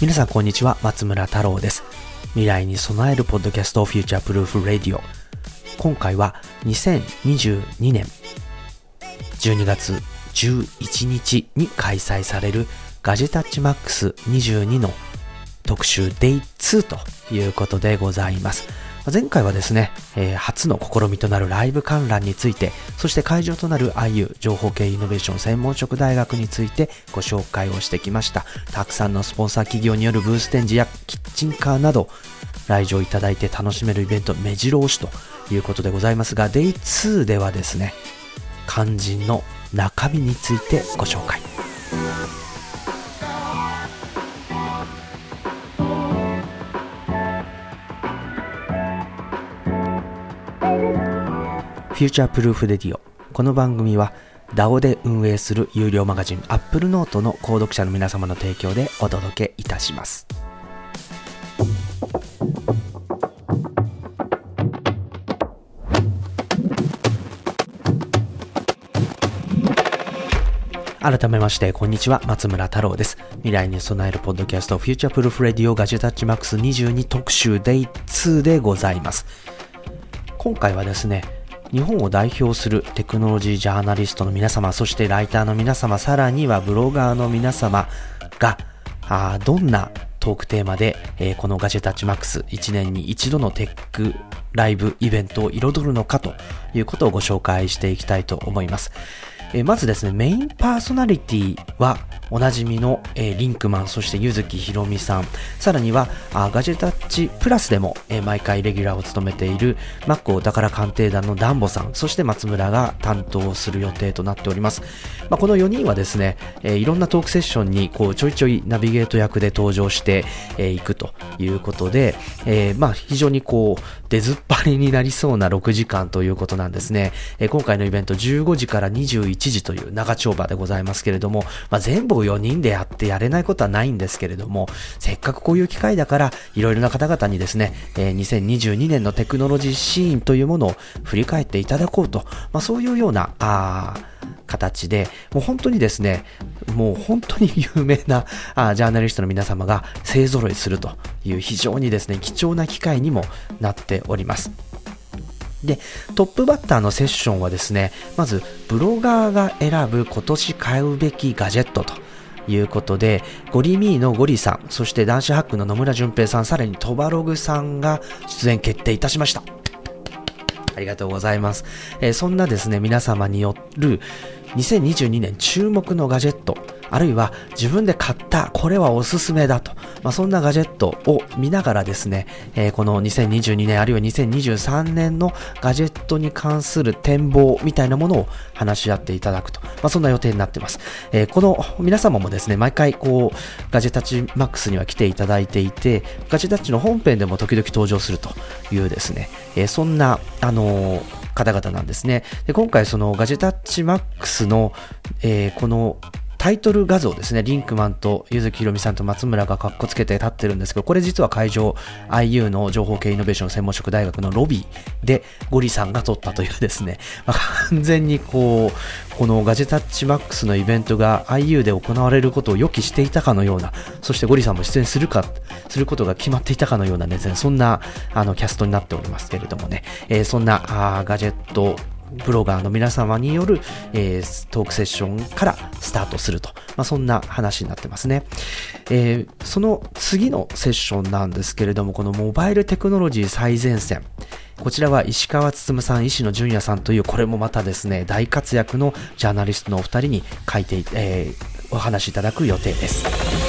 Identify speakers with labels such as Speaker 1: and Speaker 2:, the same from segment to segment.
Speaker 1: 皆さんこんにちは、松村太郎です。未来に備えるポッドキャストフューチャープルーフラディオ。今回は2022年12月11日に開催されるガジェタッチマックス22の特集 Day2 ということでございます。前回はですね、えー、初の試みとなるライブ観覧について、そして会場となる IU 情報系イノベーション専門職大学についてご紹介をしてきました。たくさんのスポンサー企業によるブース展示やキッチンカーなど、来場いただいて楽しめるイベント目白押しということでございますが、Day2 ではですね、肝心の中身についてご紹介。 Future Proof Radio。この番組は DAO で運営する有料マガジン Apple Note の購読者の皆様の提供でお届けいたします。改めまして、こんにちは、松村太郎です。未来に備えるポッドキャスト、フューチャープルーフレディオガジェタッチマックス22特集 Day2 でございます。今回はですね、日本を代表するテクノロジージャーナリストの皆様、そしてライターの皆様、さらにはブロガーの皆様が、あどんなトークテーマで、えー、このガジェタッチマックス1年に一度のテックライブイベントを彩るのかということをご紹介していきたいと思います。え、まずですね、メインパーソナリティはおなじみの、えー、リンクマン、そしてゆずきひろみさん、さらにはあガジェタッチプラスでも、えー、毎回レギュラーを務めているマックお宝鑑定団のダンボさん、そして松村が担当する予定となっております。まあ、この4人はですね、えー、いろんなトークセッションにこうちょいちょいナビゲート役で登場してい、えー、くということで、え、まあ非常にこう出ずっぱりになりそうな6時間ということなんですね。え、今回のイベント15時から21時という長丁場でございますけれども、まあ、全部を4人でやってやれないことはないんですけれども、せっかくこういう機会だから、いろいろな方々にですね、えー、2022年のテクノロジーシーンというものを振り返っていただこうと、まあ、そういうような、あ形で、もう本当にですね、もう本当に有名なあジャーナリストの皆様が勢揃いするという非常にですね、貴重な機会にもなっております。で、トップバッターのセッションはですね、まず、ブロガーが選ぶ今年買うべきガジェットということで、ゴリミーのゴリさん、そして男子ハックの野村淳平さん、さらにトバログさんが出演決定いたしました。ありがとうございます。えー、そんなですね、皆様による2022年注目のガジェット、あるいは自分で買った、これはおすすめだと、まあ、そんなガジェットを見ながらですね、えー、この2022年あるいは2023年のガジェットに関する展望みたいなものを話し合っていただくと、まあ、そんな予定になっています。えー、この皆様もですね、毎回こう、ガジェタッチマックスには来ていただいていて、ガジェタッチの本編でも時々登場するというですね、えー、そんな、あの方々なんですね。で今回そのガジェタッチマックスの、えー、このタイトル画像ですね、リンクマンとゆずきひろみさんと松村がかっこつけて立ってるんですけど、これ実は会場 IU の情報系イノベーション専門職大学のロビーでゴリさんが撮ったというですね、まあ、完全にこう、このガジェタッチマックスのイベントが IU で行われることを予期していたかのような、そしてゴリさんも出演するか、することが決まっていたかのようなね、そんなあのキャストになっておりますけれどもね、えー、そんなあガジェットブロガーの皆様による、えー、トークセッションからスタートすると。まあ、そんな話になってますね。えー、その次のセッションなんですけれども、このモバイルテクノロジー最前線。こちらは石川進さん、石野純也さんという、これもまたですね、大活躍のジャーナリストのお二人に書いて、えー、お話しいただく予定です。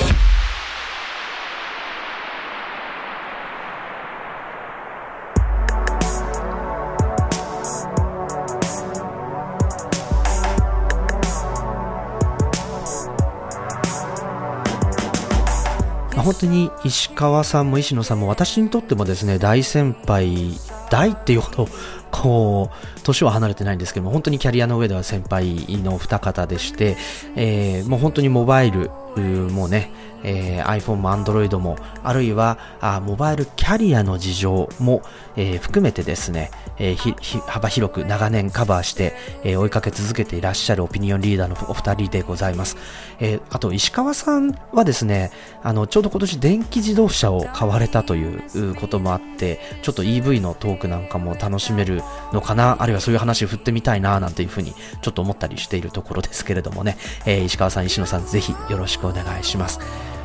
Speaker 1: 当に石川さんも石野さんも私にとってもですね、大先輩、大っていうほど、こう、年は離れてないんですけども、本当にキャリアの上では先輩の二方でして、えー、もう本当にモバイルもね、えー、iPhone も Android も、あるいはあモバイルキャリアの事情も、えー、含めてですね、えー、幅広く長年カバーして、え追いかけ続けていらっしゃるオピニオンリーダーのお二人でございます。えあと、石川さんはですね、あの、ちょうど今年電気自動車を買われたということもあって、ちょっと EV のトークなんかも楽しめるのかな、あるいはそういう話を振ってみたいな、なんていうふうにちょっと思ったりしているところですけれどもね、え石川さん、石野さん、ぜひよろしくお願いします。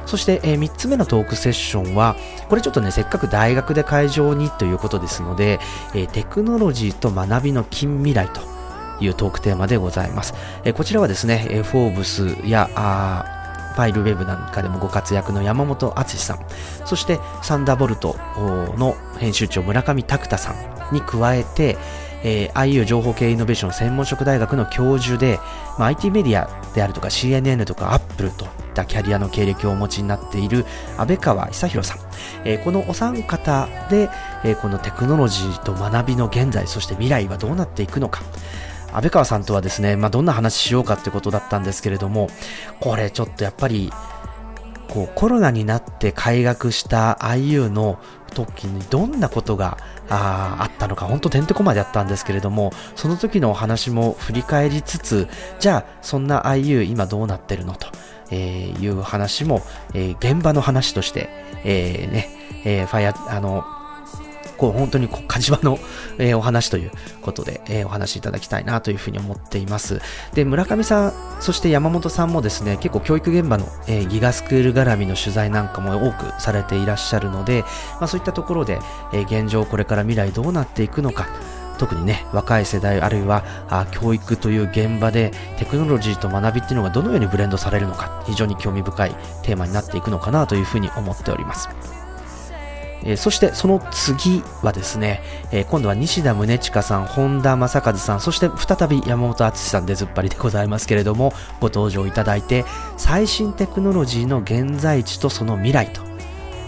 Speaker 1: そして、えー、3つ目のトークセッションは、これちょっとね、せっかく大学で会場にということですので、えー、テクノロジーと学びの近未来というトークテーマでございます。えー、こちらはですね、えー、フォーブスや、あファイルウェブなんかでもご活躍の山本敦さん、そしてサンダーボルトの編集長村上拓太さんに加えて、えー、IU 情報系イノベーション専門職大学の教授で、まあ、IT メディアであるとか CNN とか Apple といったキャリアの経歴をお持ちになっている安倍川久弘さん、えー、このお三方で、えー、このテクノロジーと学びの現在そして未来はどうなっていくのか。安倍川さんとはですね、まあ、どんな話しようかってことだったんですけれどもこれちょっとやっぱりこうコロナになって開学した IU の時にどんなことがああったのか。本当てんてこまであったんですけれどもその時のお話も振り返りつつじゃあそんな IU 今どうなってるのとえー、いう話も、えー、現場の話として、えー、ね、えー、ファイア、あの、こう本当にこう火事場の、えー、お話ということで、えー、お話いただきたいなというふうに思っています。で、村上さん、そして山本さんもですね、結構教育現場の、えー、ギガスクール絡みの取材なんかも多くされていらっしゃるので、まあそういったところで、え現状これから未来どうなっていくのか、特にね、若い世代あるいはあ教育という現場でテクノロジーと学びっていうのがどのようにブレンドされるのか、非常に興味深いテーマになっていくのかなというふうに思っております。え、そしてその次はですね、え、今度は西田宗近さん、本田正和さん、そして再び山本敦さんでずっぱりでございますけれども、ご登場いただいて、最新テクノロジーの現在地とその未来と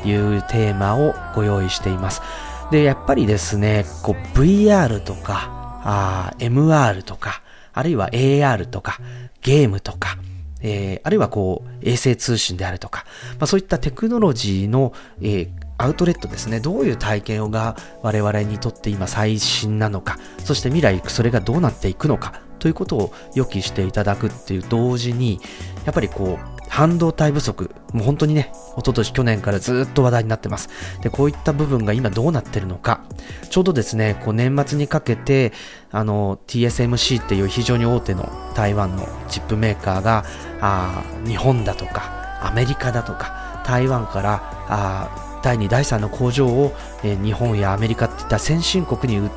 Speaker 1: いうテーマをご用意しています。で、やっぱりですね、こう VR とか、あ MR とか、あるいは AR とか、ゲームとか、えー、あるいはこう衛星通信であるとか、まあ、そういったテクノロジーの、えー、アウトレットですね、どういう体験が我々にとって今最新なのか、そして未来それがどうなっていくのか。ということを予期していただくっていう同時に、やっぱりこう半導体不足、もう本当にね、一昨年去年からずっと話題になってます。で、こういった部分が今どうなってるのか、ちょうどですね、こう年末にかけて、あの、TSMC っていう非常に大手の台湾のチップメーカーが、あ日本だとか、アメリカだとか、台湾から、あ第2、第3の工場を、え、日本やアメリカっていった先進国に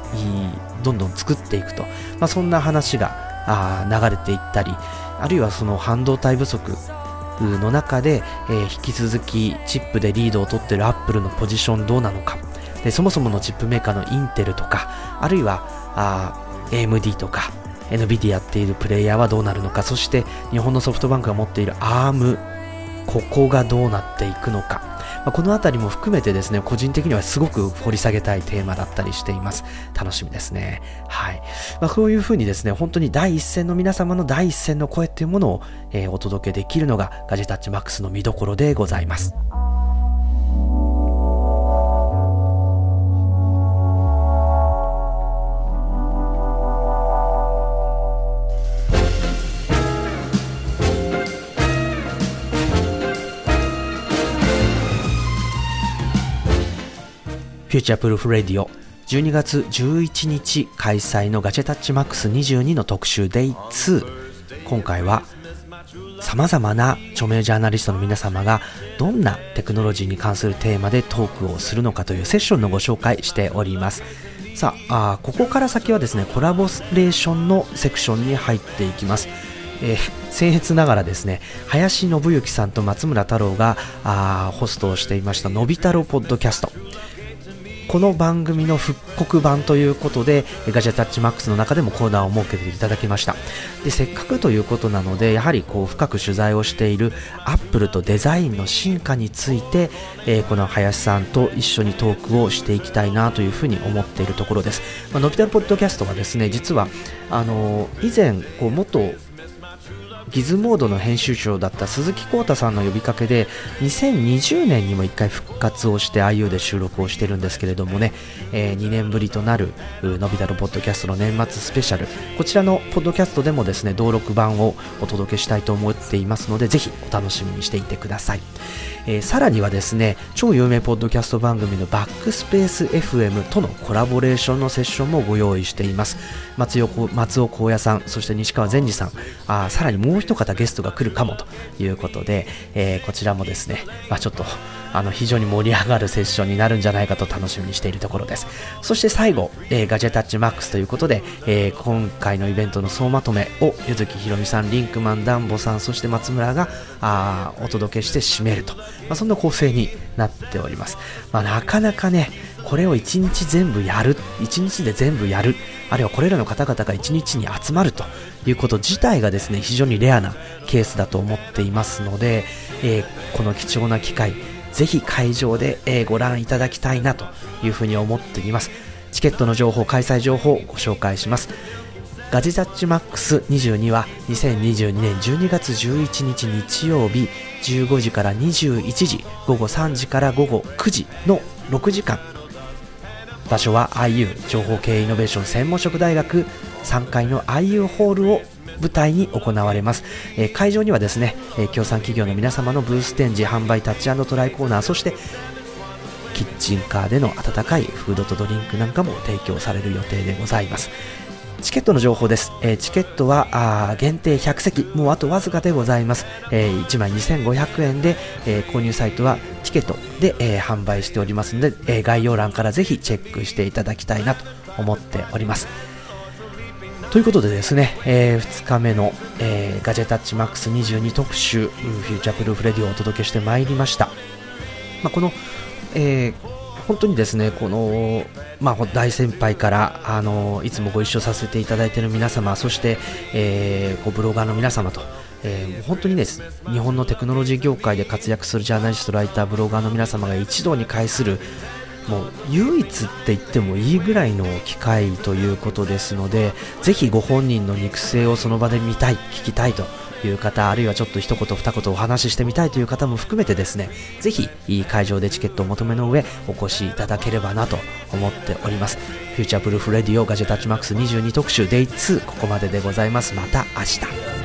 Speaker 1: どんどん作っていくと、まあ、そんな話があ流れていったり、あるいはその半導体不足の中で、えー、引き続きチップでリードを取っているアップルのポジションどうなのか。でそもそものチップメーカーのインテルとかあるいはあ AMD とか NVIDIA っているプレイヤーはどうなるのか。そして日本のソフトバンクが持っている ARM ここがどうなっていくのか。ま、この辺りも含めてですね、個人的にはすごく掘り下げたいテーマだったりしています。楽しみですね。はい。まあ、そういうふうにですね、本当に第一線の皆様の第一線の声っていうものを、えー、お届けできるのがガジェタッチ MAX の見どころでございます。 Future Proof Radio 12月11日開催のガジェタッチ MAX 22の特集 Day2 今回は様々な著名ジャーナリストの皆様がどんなテクノロジーに関するテーマでトークをするのかというセッションのご紹介しております。さあここから先はですねコラボレーションのセクションに入っていきます。えー、僭越ながらですね林信之さんと松村太郎があホストをしていましたのび太郎ポッドキャスト。この番組の復刻版ということでガジェタッチマックスの中でもコーナーを設けていただきました。でせっかくということなのでやはりこう深く取材をしているアップルとデザインの進化について、えー、この林さんと一緒にトークをしていきたいなというふうに思っているところです、まあ、ノビタルポッドキャストはですね実はあのー、以前こう元ギズモードの編集長だった鈴木浩太さんの呼びかけで2020年にも1回復活をして IU で収録をしてるんですけれどもね、えー、2年ぶりとなるのび太のポッドキャストの年末スペシャル。こちらのポッドキャストでもですね登録版をお届けしたいと思っていますのでぜひお楽しみにしていてください、えー、さらにはですね超有名ポッドキャスト番組のバックスペース FM とのコラボレーションのセッションもご用意しています。松尾松尾光也さんそして西川善治さん。あさらにもう一方ゲストが来るかもということで、えー、こちらもですね、まあ、ちょっとあの非常に盛り上がるセッションになるんじゃないかと楽しみにしているところです。そして最後、えー、ガジェタッチマックスということで、えー、今回のイベントの総まとめを柚木ひろみさんリンクマンダンボさんそして松村があお届けして締めると、まあ、そんな構成になっております、まあ、なかなかねこれを1日全部やる1日で全部やるあるいはこれらの方々が1日に集まるということ自体がですね非常にレアなケースだと思っていますので、えー、この貴重な機会ぜひ会場で、えー、ご覧いただきたいなというふうに思っています。チケットの情報開催情報をご紹介します。ガジタッチマックス22は2022年12月11日日曜日15時から21時午後3時から午後9時の6時間。場所は IU 情報系イノベーション専門職大学3階の IU ホールを舞台に行われます、えー、会場にはですね、えー、協賛企業の皆様のブース展示販売タッチトライコーナーそしてキッチンカーでの温かいフードとドリンクなんかも提供される予定でございますチケットの情報です。えー、チケットはあ限定100席、もうあとわずかでございます。えー、1枚2500円で、えー、購入サイトはチケットで、え販売しておりますので、え概要欄からぜひチェックしていただきたいなと思っております。ということでですね、えー、2日目の、えー、ガジェタッチマックス22特集、フューチャープルーフレディをお届けしてまいりました。まあ、この、えー、本当にですね、この、まあ、大先輩から、あの、いつもご一緒させていただいている皆様、そして、えー、こうブロガーの皆様と、えー、本当にね、日本のテクノロジー業界で活躍するジャーナリスト、ライター、ブロガーの皆様が一堂に会する、もう唯一って言ってもいいぐらいの機会ということですのでぜひご本人の肉声をその場で見たい聞きたいという方あるいはちょっと一言二言お話ししてみたいという方も含めてですねぜひいい会場でチケットを求めの上お越しいただければなと思っております。 Future Proof Radio ガジェタッチ MAX 22特集 Day2ここまででございます。また明日。